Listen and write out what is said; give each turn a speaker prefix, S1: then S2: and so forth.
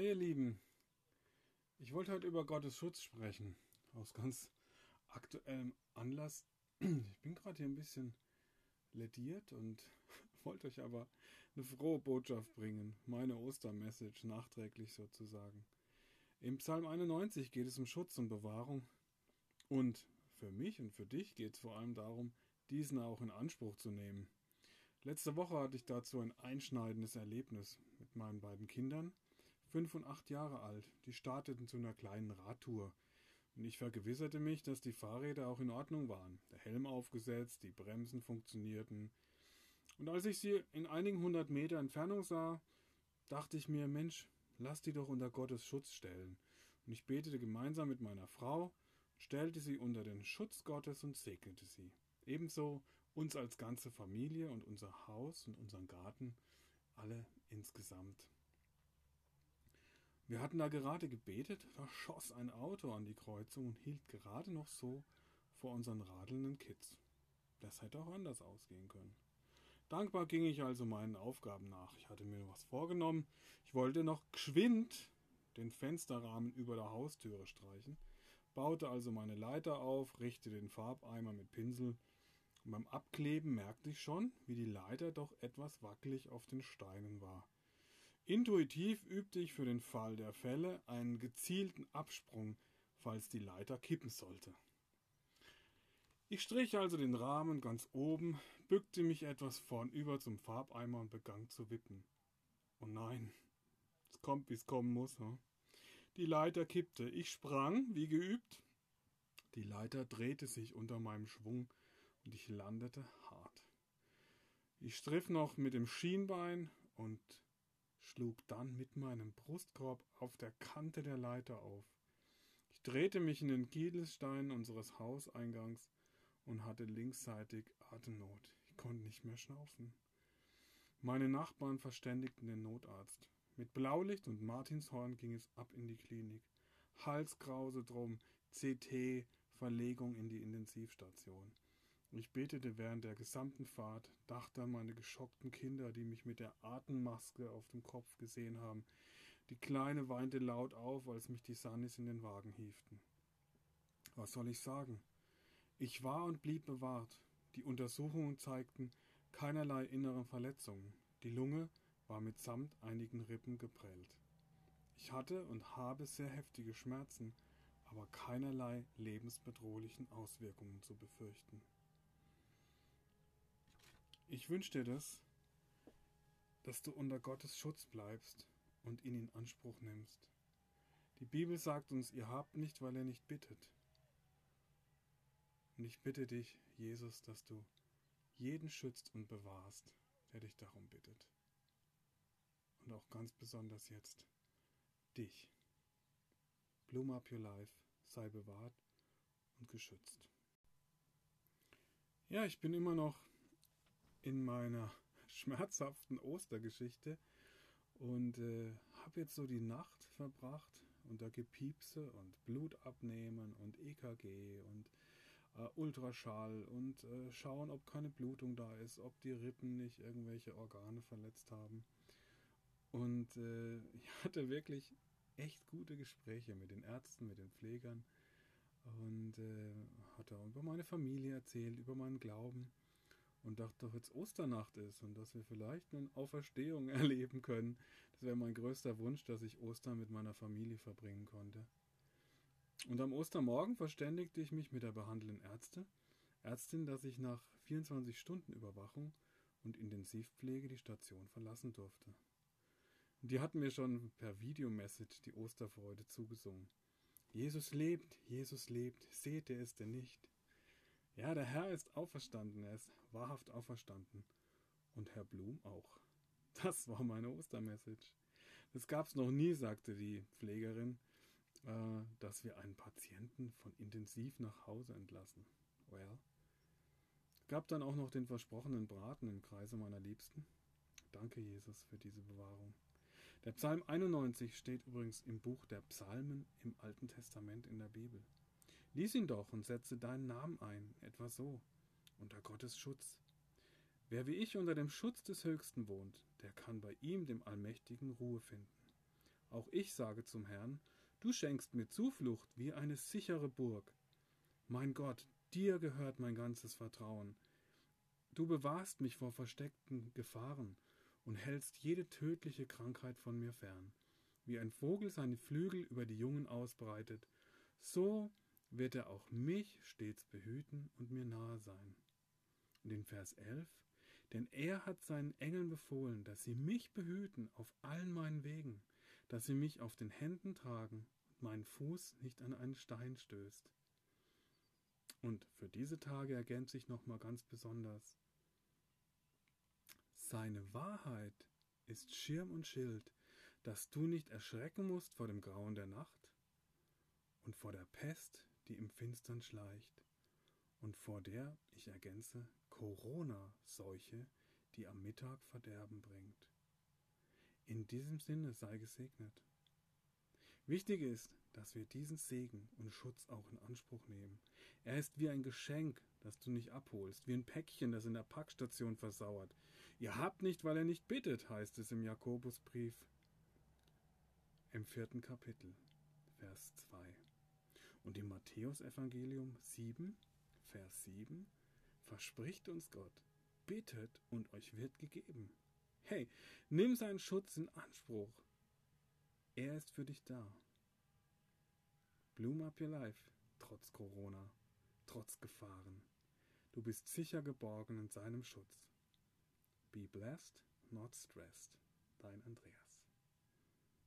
S1: Hi ihr Lieben, ich wollte heute über Gottes Schutz sprechen, aus ganz aktuellem Anlass. Ich bin gerade hier ein bisschen lediert und wollte euch aber eine frohe Botschaft bringen, meine Ostermessage nachträglich sozusagen. Im Psalm 91 geht es um Schutz und Bewahrung und für mich und für dich geht es vor allem darum, diesen auch in Anspruch zu nehmen. Letzte Woche hatte ich dazu ein einschneidendes Erlebnis mit meinen beiden Kindern, fünf und acht Jahre alt. Die starteten zu einer kleinen Radtour. Und ich vergewisserte mich, dass die Fahrräder auch in Ordnung waren. Der Helm aufgesetzt, die Bremsen funktionierten. Und als ich sie in einigen hundert Meter Entfernung sah, dachte ich mir, Mensch, lass die doch unter Gottes Schutz stellen. Und ich betete gemeinsam mit meiner Frau, stellte sie unter den Schutz Gottes und segnete sie. Ebenso uns als ganze Familie und unser Haus und unseren Garten, alle insgesamt. Wir hatten da gerade gebetet, da schoss ein Auto an die Kreuzung und hielt gerade noch so vor unseren radelnden Kids. Das hätte auch anders ausgehen können. Dankbar ging ich also meinen Aufgaben nach. Ich hatte mir was vorgenommen. Ich wollte noch geschwind den Fensterrahmen über der Haustüre streichen, baute also meine Leiter auf, richtete den Farbeimer mit Pinsel und beim Abkleben merkte ich schon, wie die Leiter doch etwas wackelig auf den Steinen war. Intuitiv übte ich für den Fall der Fälle einen gezielten Absprung, falls die Leiter kippen sollte. Ich strich also den Rahmen ganz oben, bückte mich etwas vornüber zum Farbeimer und begann zu wippen. Oh nein, es kommt, wie es kommen muss. Hm? Die Leiter kippte. Ich sprang, wie geübt. Die Leiter drehte sich unter meinem Schwung und ich landete hart. Ich striff noch mit dem Schienbein und schlug dann mit meinem Brustkorb auf der Kante der Leiter auf. Ich drehte mich in den Kieselstein unseres Hauseingangs und hatte linksseitig Atemnot. Ich konnte nicht mehr schnaufen. Meine Nachbarn verständigten den Notarzt. Mit Blaulicht und Martinshorn ging es ab in die Klinik. Halskrause drum, CT, Verlegung in die Intensivstation. Ich betete während der gesamten Fahrt, dachte an meine geschockten Kinder, die mich mit der Atemmaske auf dem Kopf gesehen haben. Die Kleine weinte laut auf, als mich die Sannis in den Wagen hieften. Was soll ich sagen? Ich war und blieb bewahrt. Die Untersuchungen zeigten keinerlei innere Verletzungen. Die Lunge war mitsamt einigen Rippen geprellt. Ich hatte und habe sehr heftige Schmerzen, aber keinerlei lebensbedrohlichen Auswirkungen zu befürchten. Ich wünsche dir das, dass du unter Gottes Schutz bleibst und ihn in Anspruch nimmst. Die Bibel sagt uns, ihr habt nicht, weil ihr nicht bittet. Und ich bitte dich, Jesus, dass du jeden schützt und bewahrst, der dich darum bittet. Und auch ganz besonders jetzt dich. Bloom up your life, sei bewahrt und geschützt. Ja, ich bin immer noch in meiner schmerzhaften Ostergeschichte und äh, habe jetzt so die Nacht verbracht unter Gepiepse und Blut abnehmen und EKG und äh, Ultraschall und äh, schauen, ob keine Blutung da ist, ob die Rippen nicht irgendwelche Organe verletzt haben. Und äh, ich hatte wirklich echt gute Gespräche mit den Ärzten, mit den Pflegern und äh, hatte auch über meine Familie erzählt, über meinen Glauben und dachte doch jetzt Osternacht ist und dass wir vielleicht eine Auferstehung erleben können. Das wäre mein größter Wunsch, dass ich Ostern mit meiner Familie verbringen konnte. Und am Ostermorgen verständigte ich mich mit der behandelnden Ärzte, Ärztin, dass ich nach 24 Stunden Überwachung und Intensivpflege die Station verlassen durfte. Die hatten mir schon per Videomessage die Osterfreude zugesungen. Jesus lebt, Jesus lebt, seht ihr es denn nicht? Ja, der Herr ist auferstanden, er ist wahrhaft auferstanden. Und Herr Blum auch. Das war meine Ostermessage. Das gab's noch nie, sagte die Pflegerin, äh, dass wir einen Patienten von intensiv nach Hause entlassen. Well. Gab dann auch noch den versprochenen Braten im Kreise meiner Liebsten. Danke, Jesus, für diese Bewahrung. Der Psalm 91 steht übrigens im Buch der Psalmen im Alten Testament in der Bibel. Lies ihn doch und setze deinen Namen ein, etwa so, unter Gottes Schutz. Wer wie ich unter dem Schutz des Höchsten wohnt, der kann bei ihm, dem Allmächtigen, Ruhe finden. Auch ich sage zum Herrn, du schenkst mir Zuflucht wie eine sichere Burg. Mein Gott, dir gehört mein ganzes Vertrauen. Du bewahrst mich vor versteckten Gefahren und hältst jede tödliche Krankheit von mir fern. Wie ein Vogel seine Flügel über die Jungen ausbreitet, so wird er auch mich stets behüten und mir nahe sein. Und in Vers 11, denn er hat seinen Engeln befohlen, dass sie mich behüten auf allen meinen Wegen, dass sie mich auf den Händen tragen und mein Fuß nicht an einen Stein stößt. Und für diese Tage ergänzt sich nochmal ganz besonders. Seine Wahrheit ist Schirm und Schild, dass du nicht erschrecken musst vor dem Grauen der Nacht und vor der Pest, die im Finstern schleicht, und vor der, ich ergänze, Corona-Seuche, die am Mittag Verderben bringt. In diesem Sinne sei gesegnet. Wichtig ist, dass wir diesen Segen und Schutz auch in Anspruch nehmen. Er ist wie ein Geschenk, das du nicht abholst, wie ein Päckchen, das in der Packstation versauert. Ihr habt nicht, weil er nicht bittet, heißt es im Jakobusbrief im vierten Kapitel, Vers 2. Und im Matthäusevangelium 7, Vers 7 verspricht uns Gott, bittet und euch wird gegeben. Hey, nimm seinen Schutz in Anspruch. Er ist für dich da. Bloom up your life, trotz Corona, trotz Gefahren. Du bist sicher geborgen in seinem Schutz. Be blessed, not stressed. Dein Andreas.